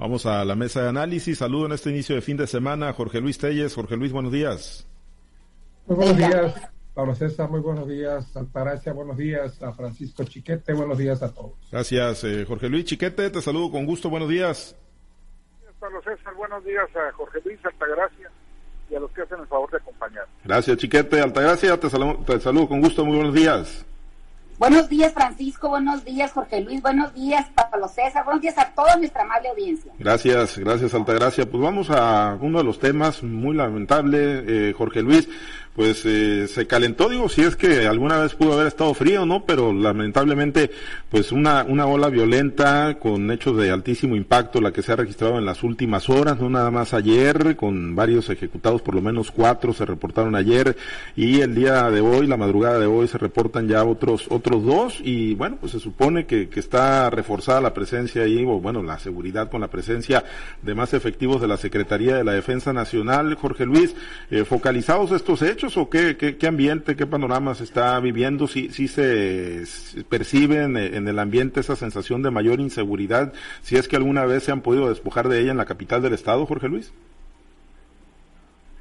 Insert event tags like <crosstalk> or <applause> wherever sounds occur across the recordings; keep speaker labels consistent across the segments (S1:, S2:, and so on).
S1: Vamos a la mesa de análisis. Saludo en este inicio de fin de semana Jorge Luis Telles. Jorge Luis, buenos días.
S2: Muy buenos días, Pablo César, muy buenos días, Altagracia, buenos días, a Francisco Chiquete, buenos días a todos.
S1: Gracias, eh, Jorge Luis Chiquete, te saludo con gusto, buenos días.
S3: Pablo César, buenos días a Jorge Luis Altagracia y a los que hacen el favor de acompañar.
S1: Gracias, Chiquete, Altagracia, te saludo, te saludo con gusto, muy buenos días.
S4: Buenos días, Francisco. Buenos días, Jorge Luis. Buenos días, Pablo César. Buenos días a toda nuestra amable audiencia.
S1: Gracias, gracias, Altagracia. Pues vamos a uno de los temas muy lamentable, eh, Jorge Luis pues eh, se calentó, digo, si es que alguna vez pudo haber estado frío, ¿no? Pero lamentablemente, pues una, una ola violenta con hechos de altísimo impacto, la que se ha registrado en las últimas horas, no nada más ayer, con varios ejecutados, por lo menos cuatro se reportaron ayer, y el día de hoy, la madrugada de hoy, se reportan ya otros, otros dos, y bueno, pues se supone que, que está reforzada la presencia ahí, o bueno, la seguridad con la presencia de más efectivos de la Secretaría de la Defensa Nacional, Jorge Luis, eh, focalizados estos hechos, o qué, qué, ambiente, qué panorama se está viviendo? ¿Sí, sí se percibe en, el ambiente esa sensación de mayor inseguridad? Si es que alguna vez se han podido despojar de ella en la capital del estado, Jorge Luis.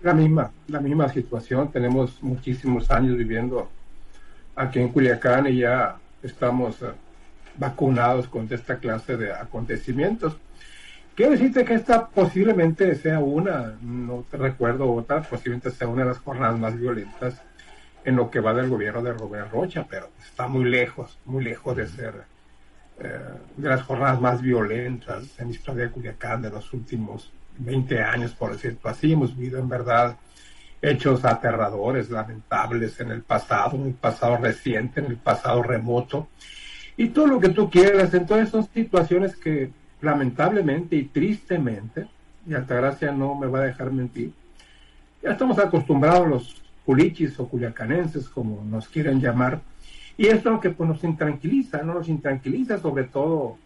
S2: La misma, la misma situación. Tenemos muchísimos años viviendo aquí en Culiacán y ya estamos eh, vacunados con esta clase de acontecimientos. Quiero decirte que esta posiblemente sea una, no te recuerdo otra, posiblemente sea una de las jornadas más violentas en lo que va del gobierno de Robert Rocha, pero está muy lejos, muy lejos de ser eh, de las jornadas más violentas en la historia de Culiacán de los últimos 20 años, por decirlo así. Hemos vivido en verdad hechos aterradores, lamentables en el pasado, en el pasado reciente, en el pasado remoto, y todo lo que tú quieras. Entonces son situaciones que lamentablemente y tristemente, y Altagracia no me va a dejar mentir, ya estamos acostumbrados los culichis o culiacanenses, como nos quieren llamar, y esto es lo que pues, nos intranquiliza, ¿no? Nos intranquiliza sobre todo,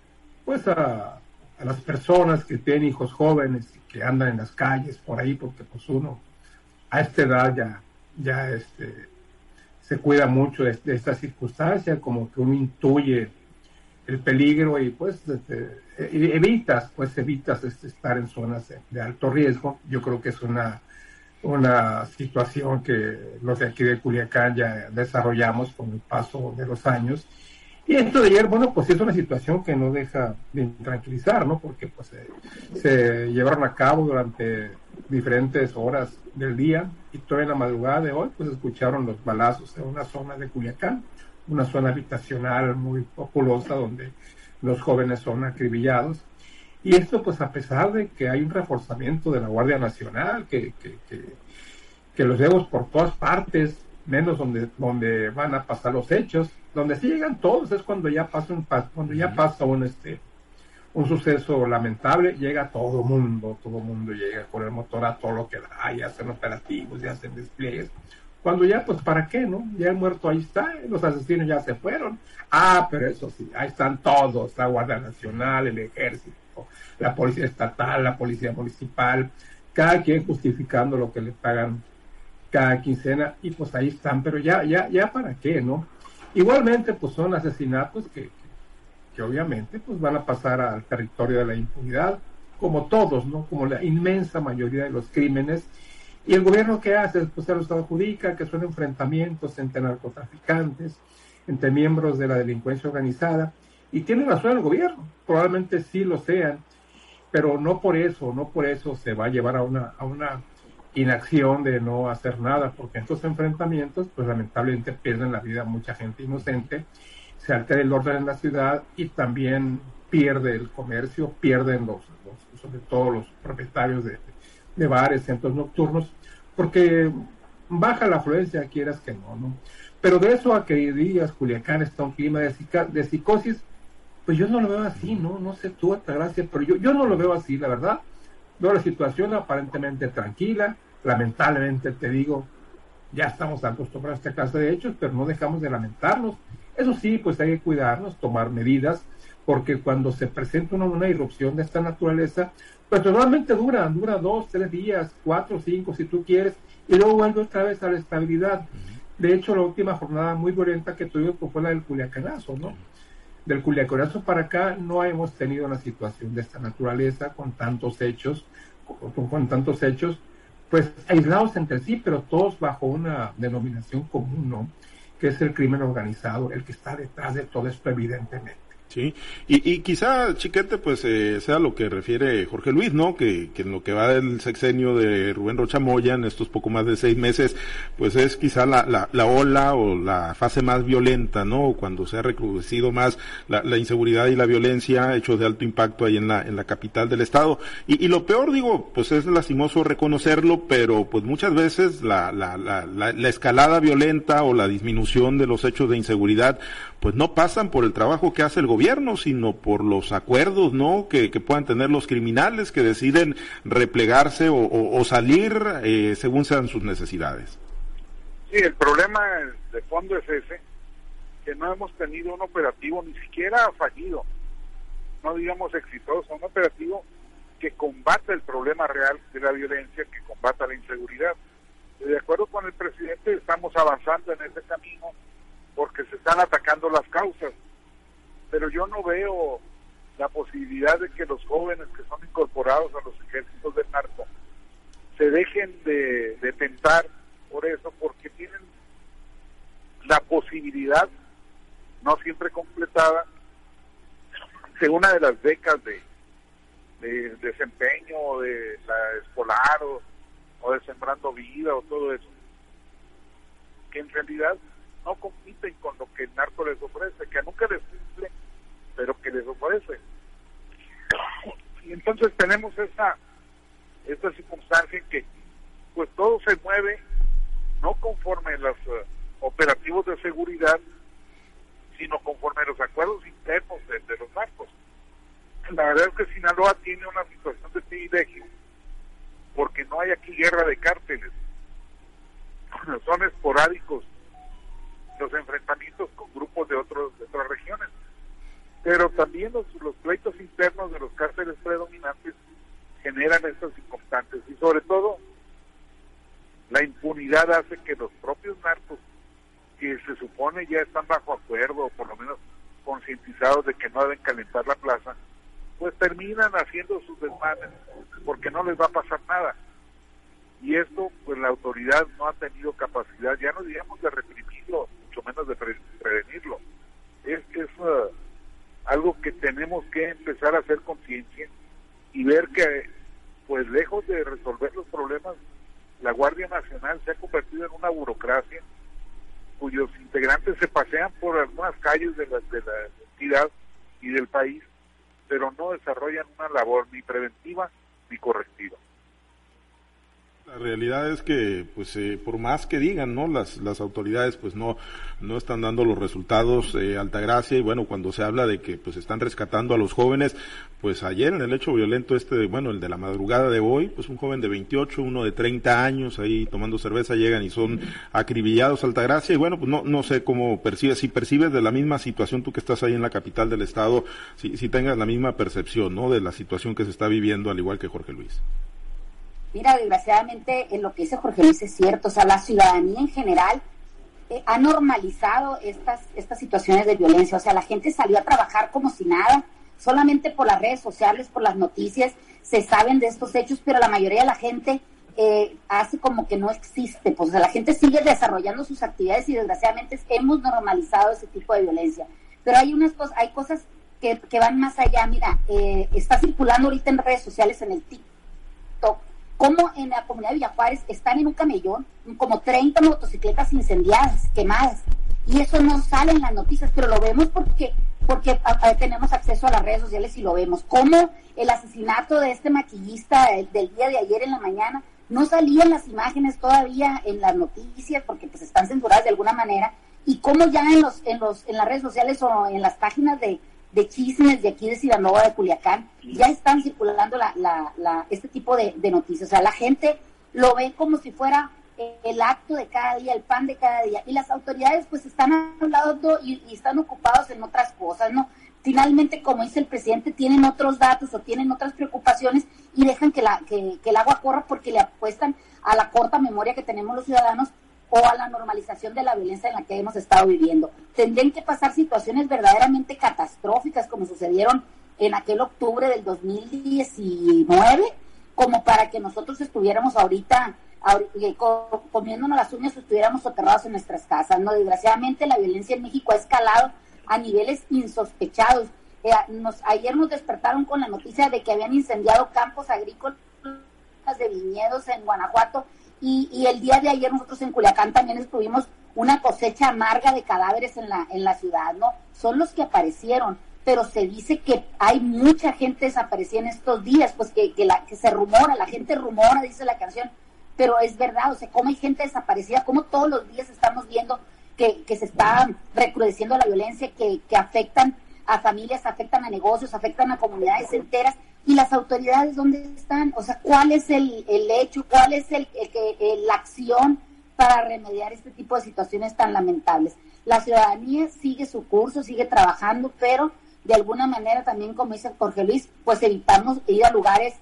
S2: pues, a, a las personas que tienen hijos jóvenes que andan en las calles por ahí, porque pues uno a esta edad ya, ya este, se cuida mucho de, esta circunstancia, como que uno intuye el peligro y pues este, evitas, pues evitas este, estar en zonas de, alto riesgo. Yo creo que es una, una situación que los de aquí de Culiacán ya desarrollamos con el paso de los años. Y esto de ayer, bueno, pues es una situación que no deja de tranquilizar, ¿no? Porque pues se llevaron a cabo durante diferentes horas del día y toda la madrugada de hoy, pues escucharon los balazos en una zona de Culiacán una zona habitacional muy populosa donde los jóvenes son acribillados. Y esto pues a pesar de que hay un reforzamiento de la Guardia Nacional, que, que, que, los vemos por todas partes, menos donde, donde van a pasar los hechos, donde sí llegan todos es cuando ya pasa un, cuando ya pasa un, este, un suceso lamentable, llega todo mundo, todo mundo llega con el motor a todo lo que da, y hacen operativos, y hacen despliegues. Cuando ya, pues, ¿para qué, no? Ya el muerto ahí está, los asesinos ya se fueron. Ah, pero eso sí, ahí están todos, la Guardia Nacional, el Ejército, la Policía Estatal, la Policía Municipal, cada quien justificando lo que le pagan cada quincena, y pues ahí están, pero ya, ya, ya para qué, ¿no? Igualmente, pues son asesinatos que, que obviamente pues van a pasar al territorio de la impunidad, como todos, ¿no? Como la inmensa mayoría de los crímenes ¿Y el gobierno qué hace? Pues se los adjudica que son enfrentamientos entre narcotraficantes, entre miembros de la delincuencia organizada. Y tiene razón el gobierno, probablemente sí lo sean, pero no por eso, no por eso se va a llevar a una, a una inacción de no hacer nada, porque estos enfrentamientos, pues lamentablemente pierden la vida mucha gente inocente, se altera el orden en la ciudad y también pierde el comercio, pierden los sobre todo los propietarios de, de bares, centros nocturnos, porque baja la afluencia, quieras que no, ¿no? Pero de eso a que digas Culiacán está un clima de, de psicosis, pues yo no lo veo así, ¿no? No sé tú, gracia, pero yo, yo no lo veo así, la verdad. Veo la situación aparentemente tranquila, lamentablemente te digo, ya estamos acostumbrados a esta clase de hechos, pero no dejamos de lamentarnos. Eso sí, pues hay que cuidarnos, tomar medidas, porque cuando se presenta una, una irrupción de esta naturaleza, pues normalmente dura, dura dos, tres días, cuatro, cinco, si tú quieres, y luego vuelve otra vez a la estabilidad. De hecho, la última jornada muy violenta que tuvimos pues, fue la del Culiacanazo, ¿no? del Culiacorazo para acá no hemos tenido una situación de esta naturaleza con tantos hechos, con, con tantos hechos, pues aislados entre sí, pero todos bajo una denominación común, ¿no? Que es el crimen organizado, el que está detrás de todo esto, evidentemente.
S1: Sí, y, y quizá, Chiquete, pues eh, sea lo que refiere Jorge Luis, ¿no? Que, que en lo que va del sexenio de Rubén Rocha Moya, en estos poco más de seis meses, pues es quizá la, la, la ola o la fase más violenta, ¿no? Cuando se ha recrudecido más la, la, inseguridad y la violencia, hechos de alto impacto ahí en la, en la capital del estado. Y, y lo peor, digo, pues es lastimoso reconocerlo, pero pues muchas veces la, la, la, la escalada violenta o la disminución de los hechos de inseguridad, pues no pasan por el trabajo que hace el gobierno, sino por los acuerdos, ¿no? Que, puedan tener los criminales que deciden replegarse o, o, o salir eh, según sean sus necesidades.
S3: Sí, el problema de fondo es ese, que no hemos tenido un operativo ni siquiera fallido, no digamos exitoso, un operativo que combata el problema real de la violencia, que combata la inseguridad. De acuerdo con el presidente, estamos avanzando en ese camino porque se están atacando las causas. Pero yo no veo la posibilidad de que los jóvenes que son incorporados a los ejércitos del narco se dejen de, tentar por eso, porque tienen la posibilidad, no siempre completada, de una de las becas de, de desempeño, de la escolar o, o de sembrando vida o todo eso, que en realidad no compiten con lo que el narco les ofrece, que nunca les cumple, pero que les ofrece. Y entonces tenemos esta, esta circunstancia en que pues todo se mueve no conforme a los uh, operativos de seguridad, sino conforme a los acuerdos internos de, de los narcos. La verdad es que Sinaloa tiene una situación de privilegio, porque no hay aquí guerra de cárteles. Son esporádicos los enfrentamientos con grupos de, otros, otras regiones. Pero también los, los pleitos internos de los cárceles predominantes generan estas circunstancias y sobre todo la impunidad hace que los propios narcos que se supone ya están bajo acuerdo o por lo menos concientizados de que no deben calentar la plaza, pues terminan haciendo sus desmanes porque no les va a pasar nada. Y esto, pues la autoridad no ha tenido capacidad, ya no digamos de reprimirlo, mucho menos de pre prevenirlo. Es, es uh, algo que tenemos que empezar a hacer conciencia y ver que, pues lejos de resolver los problemas, la Guardia Nacional se ha convertido en una burocracia cuyos integrantes se pasean por algunas calles de la, de la entidad y del país, pero no desarrollan una labor ni preventiva ni correctiva.
S1: La realidad es que, pues, eh, por más que digan, ¿no? Las, las autoridades, pues, no, no están dando los resultados, eh, Altagracia, y bueno, cuando se habla de que, pues, están rescatando a los jóvenes, pues, ayer en el hecho violento este, bueno, el de la madrugada de hoy, pues, un joven de 28, uno de 30 años, ahí tomando cerveza, llegan y son acribillados, Altagracia, y bueno, pues, no, no sé cómo percibes, si percibes de la misma situación tú que estás ahí en la capital del estado, si, si tengas la misma percepción, ¿no? De la situación que se está viviendo, al igual que Jorge Luis.
S4: Mira, desgraciadamente en lo que dice Jorge Luis es cierto, o sea, la ciudadanía en general eh, ha normalizado estas, estas situaciones de violencia, o sea, la gente salió a trabajar como si nada, solamente por las redes sociales, por las noticias, se saben de estos hechos, pero la mayoría de la gente eh, hace como que no existe, pues o sea, la gente sigue desarrollando sus actividades y desgraciadamente hemos normalizado ese tipo de violencia. Pero hay unas cosas, hay cosas que, que van más allá, mira, eh, está circulando ahorita en redes sociales, en el TikTok, como en la comunidad de Villajuárez están en un camellón como 30 motocicletas incendiadas, quemadas. Y eso no sale en las noticias, pero lo vemos porque porque tenemos acceso a las redes sociales y lo vemos. Como el asesinato de este maquillista del, del, día de ayer en la mañana no salían las imágenes todavía en las noticias porque pues están censuradas de alguna manera y cómo ya en los en los en las redes sociales o en las páginas de de chismes de aquí de Sinaloa, de Culiacán, ya están circulando la, la, la, este tipo de, noticias. O sea, la gente lo ve como si fuera el acto de cada día, el pan de cada día. Y las autoridades pues están hablando y, y están ocupados en otras cosas, ¿no? Finalmente, como dice el presidente, tienen otros datos o tienen otras preocupaciones y dejan que, la, que, que el agua corra porque le apuestan a la corta memoria que tenemos los ciudadanos o a la normalización de la violencia en la que hemos estado viviendo. tendrían que pasar situaciones verdaderamente catastróficas como sucedieron en aquel octubre del 2019, como para que nosotros estuviéramos ahorita eh, comiéndonos las uñas estuviéramos soterrados en nuestras casas. No, desgraciadamente la violencia en México ha escalado a niveles insospechados. Eh, ayer nos despertaron con la noticia de que habían incendiado campos agrícolas de viñedos en Guanajuato y, y, el día de ayer nosotros en Culiacán también estuvimos una cosecha amarga de cadáveres en la, en la ciudad, ¿no? Son los que aparecieron, pero se dice que hay mucha gente desaparecida en estos días, pues que, que, la, que se rumora, la gente rumora, dice la canción, pero es verdad, o sea, cómo hay gente desaparecida, cómo todos los días estamos viendo que, que se está recrudeciendo la violencia, que, que afectan a familias, afectan a negocios, afectan a comunidades enteras, y las autoridades dónde están, o sea, cuál es el, el hecho, cuál es el, el, la acción para remediar este tipo de situaciones tan lamentables. La ciudadanía sigue su curso, sigue trabajando, pero de alguna manera también, como dice Jorge Luis, pues evitamos ir a lugares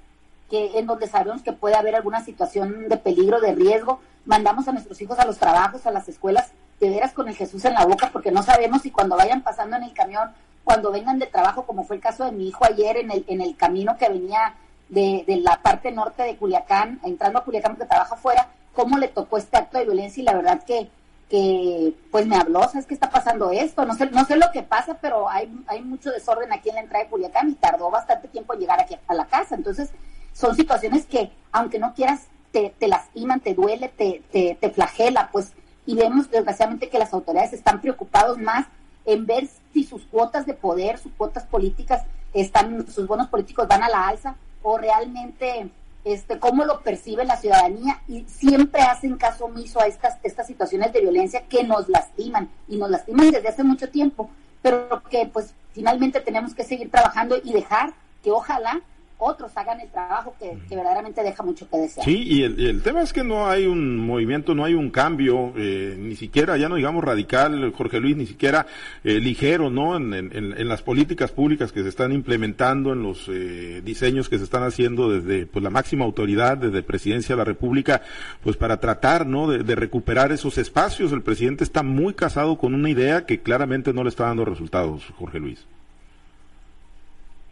S4: que en donde sabemos que puede haber alguna situación de peligro, de riesgo, mandamos a nuestros hijos a los trabajos, a las escuelas, de veras con el Jesús en la boca, porque no sabemos si cuando vayan pasando en el camión, cuando vengan de trabajo, como fue el caso de mi hijo ayer en el, en el camino que venía de, de la parte norte de Culiacán, entrando a Culiacán porque trabaja afuera, cómo le tocó este acto de violencia y la verdad que, que pues me habló, ¿sabes qué está pasando esto? No sé, no sé lo que pasa, pero hay, hay mucho desorden aquí en la entrada de Culiacán y tardó bastante tiempo en llegar aquí a la casa. Entonces, son situaciones que, aunque no quieras, te, te lastiman, te duele, te, te, te flagela, pues, y vemos desgraciadamente que las autoridades están preocupados más en ver si sus cuotas de poder, sus cuotas políticas están, sus bonos políticos van a la alza o realmente este cómo lo percibe la ciudadanía. Y siempre hacen caso omiso a estas estas situaciones de violencia que nos lastiman y nos lastiman desde hace mucho tiempo, pero que pues finalmente tenemos que seguir trabajando y dejar que ojalá otros hagan el trabajo que, verdaderamente deja mucho que desear.
S1: Sí, y el, tema es que no hay un movimiento, no hay un cambio, eh, ni siquiera, ya no digamos radical, Jorge Luis, ni siquiera eh, ligero, ¿no? En, en, las políticas públicas que se están implementando, en los eh, diseños que se están haciendo desde pues, la máxima autoridad, desde Presidencia de la República, pues para tratar, ¿no? De, de recuperar esos espacios. El presidente está muy casado con una idea que claramente no le está dando resultados, Jorge Luis.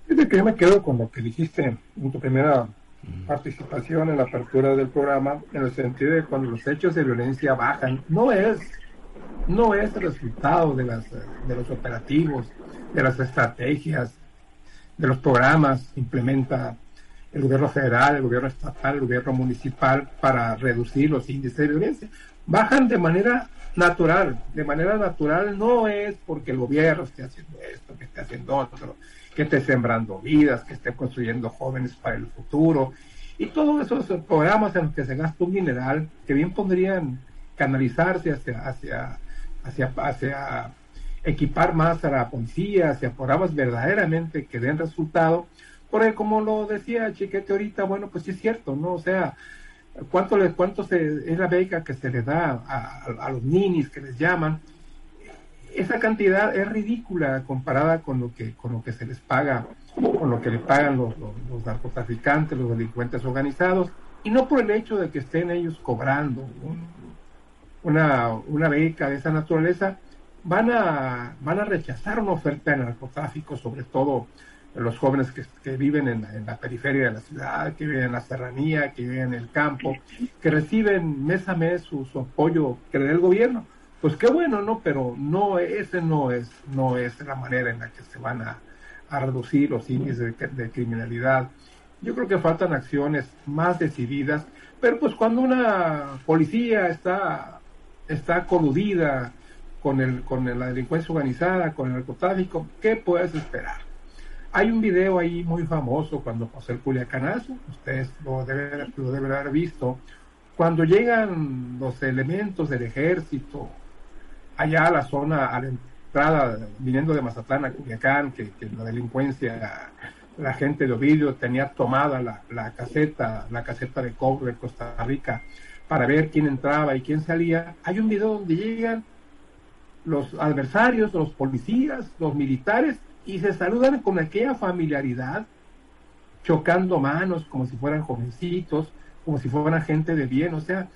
S2: Fíjate que yo me quedo con lo que dijiste en tu primera participación en la apertura del programa, en el sentido de cuando los hechos de violencia bajan, no es, no es el resultado de, las, de los operativos, de las estrategias, de los programas que implementa el gobierno federal, el gobierno estatal, el gobierno municipal para reducir los índices de violencia. Bajan de manera natural, de manera natural no es porque el gobierno esté haciendo esto, que esté haciendo otro, que esté sembrando vidas, que esté construyendo jóvenes para el futuro, y todos esos programas en los que se gasta un mineral que bien podrían canalizarse hacia, hacia, hacia, hacia equipar más a la policía, hacia programas verdaderamente que den resultado, porque como lo decía Chiquete ahorita, bueno, pues sí es cierto, ¿no? O sea, ¿cuánto, le, cuánto se, es la beca que se le da a, a los ninis que les llaman? Esa cantidad es ridícula comparada con lo que con lo que se les paga con lo que le pagan los, narcotraficantes los delincuentes organizados y no por el hecho de que estén ellos cobrando una, una beca de esa naturaleza van a van a rechazar una oferta de narcotráfico sobre todo los jóvenes que, que viven en, la periferia de la ciudad, que viven en la serranía, que viven en el campo, que reciben mes a mes su, su apoyo que le el gobierno pues qué bueno, ¿no? Pero no, ese no es, no es la manera en la que se van a, reducir los índices de, criminalidad. Yo creo que faltan acciones más decididas, pero pues cuando una policía está, está coludida con, el, con la delincuencia organizada, con el narcotráfico, ¿qué puedes esperar? Hay un video ahí muy famoso cuando José el Culiacanazo, ustedes lo deben, lo deben haber visto, cuando llegan los elementos del ejército allá a la zona, a la entrada, viniendo de Mazatlán a Culiacán, que, la delincuencia, la gente de Ovidio tenía tomada la, caseta, la caseta de cobre de Costa Rica para ver quién entraba y quién salía. Hay un video donde llegan los adversarios, los policías, los militares, y se saludan con aquella familiaridad, chocando manos como si fueran jovencitos, como si fueran gente de bien. O sea,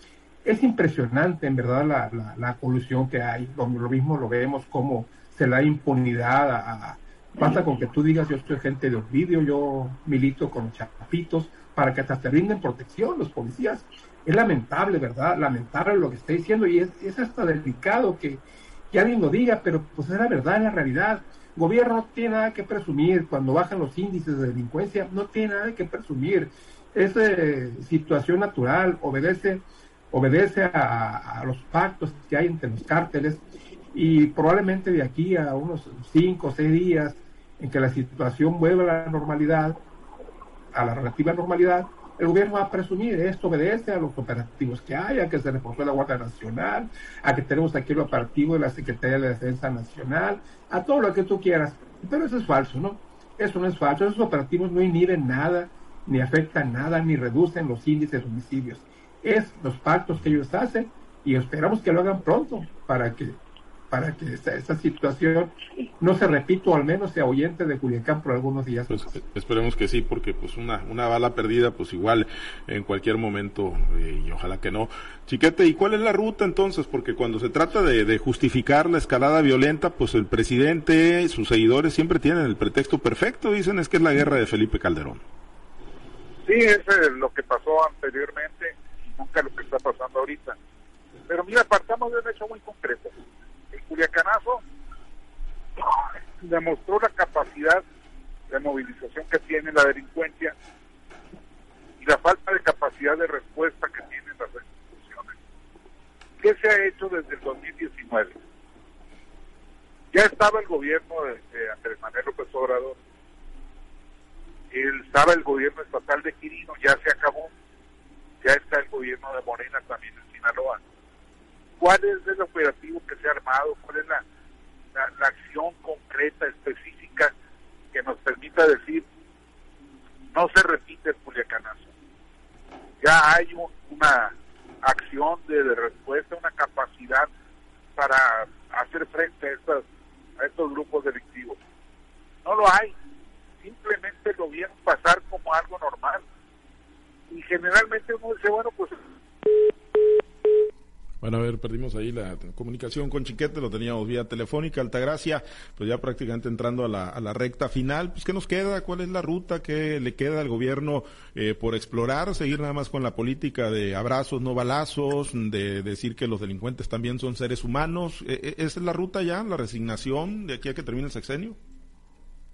S2: es impresionante en verdad la, la, colusión que hay, donde lo mismo lo vemos como se la impunidad a, basta con que tú digas yo soy gente de vídeo, yo milito con chapitos para que hasta te rinden protección los policías. Es lamentable, ¿verdad? Lamentable lo que está diciendo y es, es hasta delicado que, que alguien lo diga, pero pues es la verdad, es la realidad. Gobierno no tiene nada que presumir cuando bajan los índices de delincuencia, no tiene nada que presumir. Es eh, situación natural, obedece obedece a, los pactos que hay entre los cárteles y probablemente de aquí a unos cinco o seis días en que la situación vuelva a la normalidad, a la relativa normalidad, el gobierno va a presumir, esto obedece a los operativos que hay, a que se reforzó la Guardia Nacional, a que tenemos aquí el operativo de la Secretaría de Defensa Nacional, a todo lo que tú quieras. Pero eso es falso, ¿no? Eso no es falso, esos operativos no inhiben nada, ni afectan nada, ni reducen los índices de homicidios es los pactos que ellos hacen y esperamos que lo hagan pronto para que para que esta, situación no se repita o al menos se ahuyente de Culiacán por algunos días.
S1: Pues esperemos que sí, porque pues una, una bala perdida pues igual en cualquier momento eh, y ojalá que no. Chiquete, ¿y cuál es la ruta entonces? Porque cuando se trata de, de justificar la escalada violenta, pues el presidente, sus seguidores siempre tienen el pretexto perfecto, dicen es que es la guerra de Felipe Calderón.
S3: Sí, es lo que pasó anteriormente nunca lo que está pasando ahorita. Pero mira, partamos de un hecho muy concreto. El Culiacanazo demostró la capacidad de movilización que tiene la delincuencia y la falta de capacidad de respuesta que tienen las instituciones. ¿Qué se ha hecho desde el 2019? Ya estaba el gobierno de, Andrés Manuel López Obrador, estaba el gobierno estatal de Quirino, ya se acabó, ya está el gobierno de Morena también en Sinaloa. ¿Cuál es el operativo que se ha armado? ¿Cuál es la, la, acción concreta, específica, que nos permita decir, no se repite el Culiacanazo? Ya hay una acción de, respuesta, una capacidad para hacer frente a, estas, a estos grupos delictivos. No lo hay. Simplemente lo vieron pasar como algo normal y generalmente uno dice, bueno, pues...
S1: Bueno, a ver, perdimos ahí la comunicación con Chiquete, lo teníamos vía telefónica, Altagracia, pues ya prácticamente entrando a la, a la recta final, pues ¿qué nos queda? ¿Cuál es la ruta que le queda al gobierno eh, por explorar? ¿Seguir nada más con la política de abrazos, no balazos, de decir que los delincuentes también son seres humanos? ¿E, e, ¿Esa es la ruta ya, la resignación de aquí a que termine el sexenio?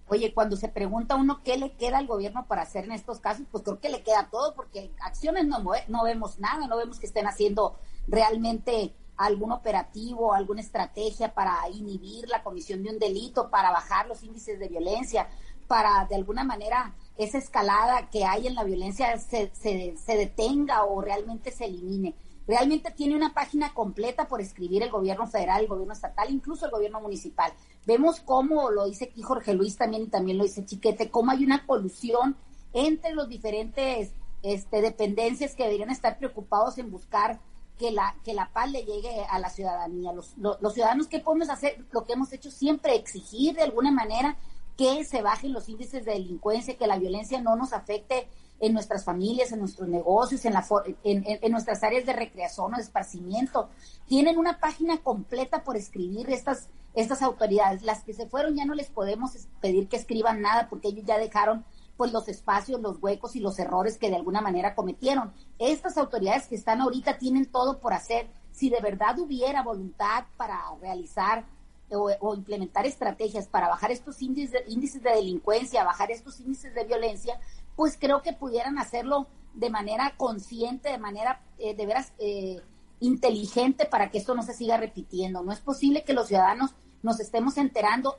S4: Oye, cuando se pregunta uno qué le queda al gobierno para hacer en estos casos, pues creo que le queda todo, porque acciones no, no vemos nada, no vemos que estén haciendo realmente algún operativo, alguna estrategia para inhibir la comisión de un delito, para bajar los índices de violencia, para de alguna manera esa escalada que hay en la violencia se, se, se detenga o realmente se elimine. Realmente tiene una página completa por escribir el gobierno federal, el gobierno estatal, incluso el gobierno municipal. Vemos cómo, lo dice aquí Jorge Luis también y también lo dice Chiquete, cómo hay una colusión entre los diferentes este, dependencias que deberían estar preocupados en buscar que la, que la paz le llegue a la ciudadanía. Los, los, ciudadanos, ¿qué podemos hacer? Lo que hemos hecho siempre, exigir de alguna manera que se bajen los índices de delincuencia, que la violencia no nos afecte en nuestras familias, en nuestros negocios, en, la en, nuestras áreas de recreación o de esparcimiento. Tienen una página completa por escribir estas, estas autoridades. Las que se fueron ya no les podemos pedir que escriban nada porque ellos ya dejaron pues los espacios, los huecos y los errores que de alguna manera cometieron. Estas autoridades que están ahorita tienen todo por hacer. Si de verdad hubiera voluntad para realizar o, o, implementar estrategias para bajar estos índices de, índices de delincuencia, bajar estos índices de violencia, pues creo que pudieran hacerlo de manera consciente, de manera eh, de veras eh, inteligente para que esto no se siga repitiendo. No es posible que los ciudadanos nos estemos enterando,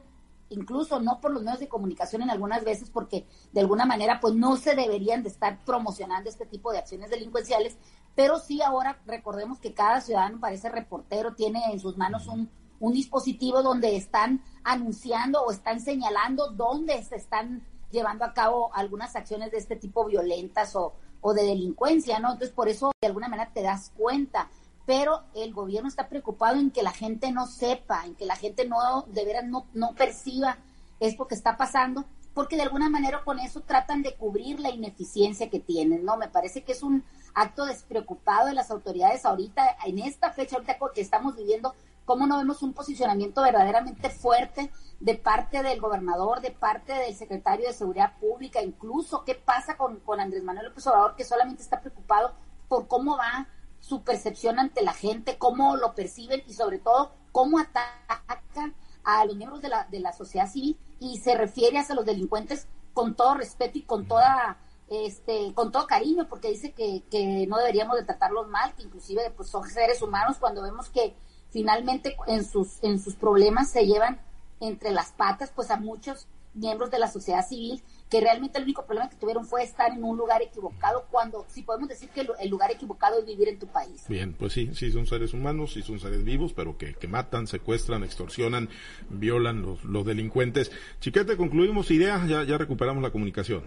S4: incluso no por los medios de comunicación en algunas veces, porque de alguna manera pues no se deberían de estar promocionando este tipo de acciones delincuenciales, pero sí ahora recordemos que cada ciudadano parece reportero, tiene en sus manos un, un dispositivo donde están anunciando o están señalando dónde se están llevando a cabo algunas acciones de este tipo violentas o, o de delincuencia, ¿no? Entonces, por eso de alguna manera te das cuenta. Pero el gobierno está preocupado en que la gente no sepa, en que la gente no, de veras, no, no perciba esto que está pasando, porque de alguna manera con eso tratan de cubrir la ineficiencia que tienen, ¿no? Me parece que es un acto despreocupado de las autoridades ahorita, en esta fecha ahorita que estamos viviendo, cómo no vemos un posicionamiento verdaderamente fuerte de parte del gobernador, de parte del secretario de Seguridad Pública, incluso qué pasa con, con Andrés Manuel López Obrador, que solamente está preocupado por cómo va su percepción ante la gente, cómo lo perciben y sobre todo cómo atacan a los miembros de la, de la sociedad civil y se refiere hacia los delincuentes con todo respeto y con toda este con todo cariño porque dice que, que no deberíamos de tratarlos mal que inclusive pues, son seres humanos cuando vemos que finalmente en sus en sus problemas se llevan entre las patas pues a muchos miembros de la sociedad civil que realmente el único problema que tuvieron fue estar en un lugar equivocado cuando, si podemos decir que el lugar equivocado es vivir en tu país.
S1: Bien, pues sí, sí son seres humanos, sí son seres vivos, pero que, que matan, secuestran, extorsionan, violan los, los delincuentes. Chiquete, concluimos ideas, ya, ya recuperamos la comunicación.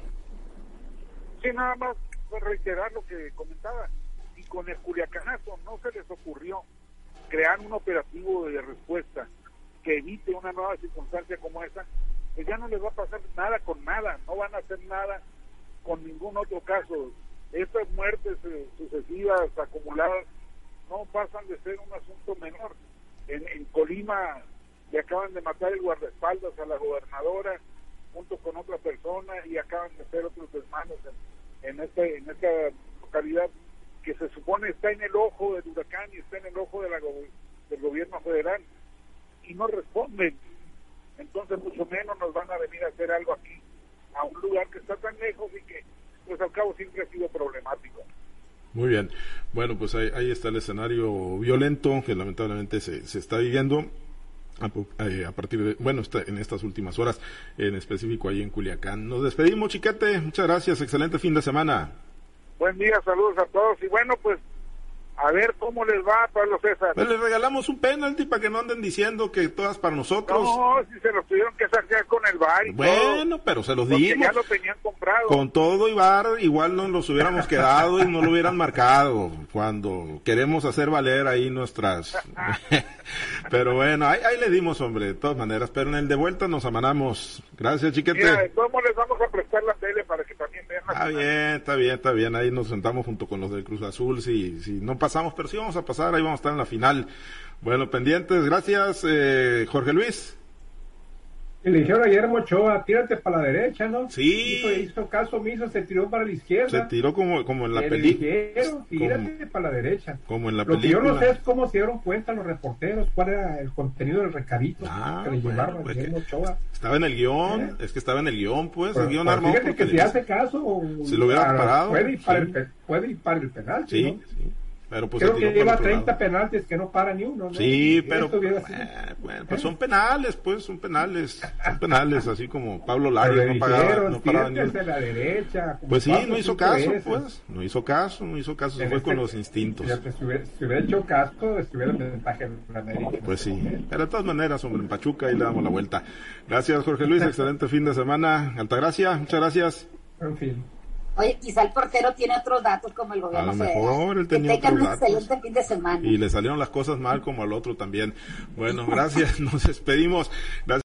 S3: Sí, nada más reiterar lo que comentaba. Y con el Culiacanazo no se les ocurrió crear un operativo de respuesta que evite una nueva circunstancia como esa, pues ya no les va a pasar nada con nada, no van a hacer nada con ningún otro caso. Estas muertes eh, sucesivas, acumuladas, no pasan de ser un asunto menor. En, Colima le acaban de matar el guardaespaldas a la gobernadora junto con otra persona y acaban de hacer otros desmanos en, en, este, en esta localidad que se supone está en el ojo del huracán y está en el ojo de la, del gobierno federal y no responden entonces mucho menos nos van a venir a hacer algo aquí, a un lugar que está tan lejos y que pues al cabo siempre ha sido problemático.
S1: Muy bien. Bueno, pues ahí, ahí está el escenario violento que lamentablemente se, se está viviendo a, eh, partir de, bueno, en estas últimas horas, en específico ahí en Culiacán. Nos despedimos, chiquete. Muchas gracias. Excelente fin de semana.
S3: Buen día, saludos a todos. Y bueno, pues a ver cómo les va, Pablo César.
S1: Pues les regalamos un penalti para que no anden diciendo que todas para nosotros.
S3: No, si se los tuvieron que sacar con el bar.
S1: bueno, pero se los dimos.
S3: ya lo tenían comprado.
S1: Con todo y bar, igual no los hubiéramos quedado y no lo hubieran marcado. Cuando queremos hacer valer ahí nuestras. <laughs> pero bueno, ahí, ahí le dimos, hombre, de todas maneras. Pero en el de vuelta nos amanamos. Gracias, chiquete.
S3: Mira, todos les vamos a prestar la tele para que también vean la
S1: Está bien, está bien, está bien. Ahí nos sentamos junto con los del Cruz Azul. Si, si no pasamos, pero sí vamos a pasar, ahí vamos a estar en la final. Bueno, pendientes, gracias, eh, Jorge Luis.
S2: Y le dijeron a Guillermo Ochoa, tírate para la derecha, ¿no?
S1: Sí.
S2: Hizo, hizo caso omiso, se tiró para la izquierda.
S1: Se tiró como, como en la película.
S2: Tírate como, para la derecha.
S1: Como en la
S2: Lo
S1: película.
S2: que yo no sé es cómo se dieron cuenta los reporteros, cuál era el contenido del recadito
S1: ah,
S2: que le
S1: bueno,
S2: llevaron a
S1: pues
S2: Guillermo
S1: que
S2: Ochoa.
S1: Estaba en el guion,
S2: ¿Eh?
S1: es que estaba en el guion, pues,
S2: Pero,
S1: el
S2: guion
S1: armado.
S2: fíjate que si hace caso,
S1: Si lo hubiera
S2: a-
S1: parado,
S2: Puede ir para,
S1: sí.
S2: el, puede ir para el penal,
S1: Sí,
S2: ¿no?
S1: sí. Pero pues
S2: Creo que lleva
S1: el otro
S2: 30
S1: lado.
S2: penaltis que no para ni uno, ¿no?
S1: Sí, pero
S2: sido-
S1: eh, bueno, pues son penales, pues son penales, son penales, así como Pablo Larios no pagaba, no paraba ni
S2: "Tírate
S1: uno.
S2: la derecha.
S1: Pues sí, no hizo caso,
S2: veces.
S1: pues, no hizo caso, no hizo caso, se fue
S2: este-
S1: con los instintos.
S2: si, hubiera, si hubiera hecho caso, estuviera en ventaja en América.
S1: Pues sí, pero de todas maneras, hombre, en Pachuca ahí le damos la vuelta. Gracias, Jorge Luis, <laughs> excelente fin de semana. Altagracia, muchas gracias.
S2: En fin.
S4: Oye, quizá el portero tiene otros datos como el
S1: A
S4: gobierno
S1: lo
S4: federal.
S1: mejor él tenía otros
S4: un
S1: datos.
S4: excelente fin de semana.
S1: Y le salieron las cosas mal como al otro también. Bueno, gracias, <laughs> nos despedimos. Gracias.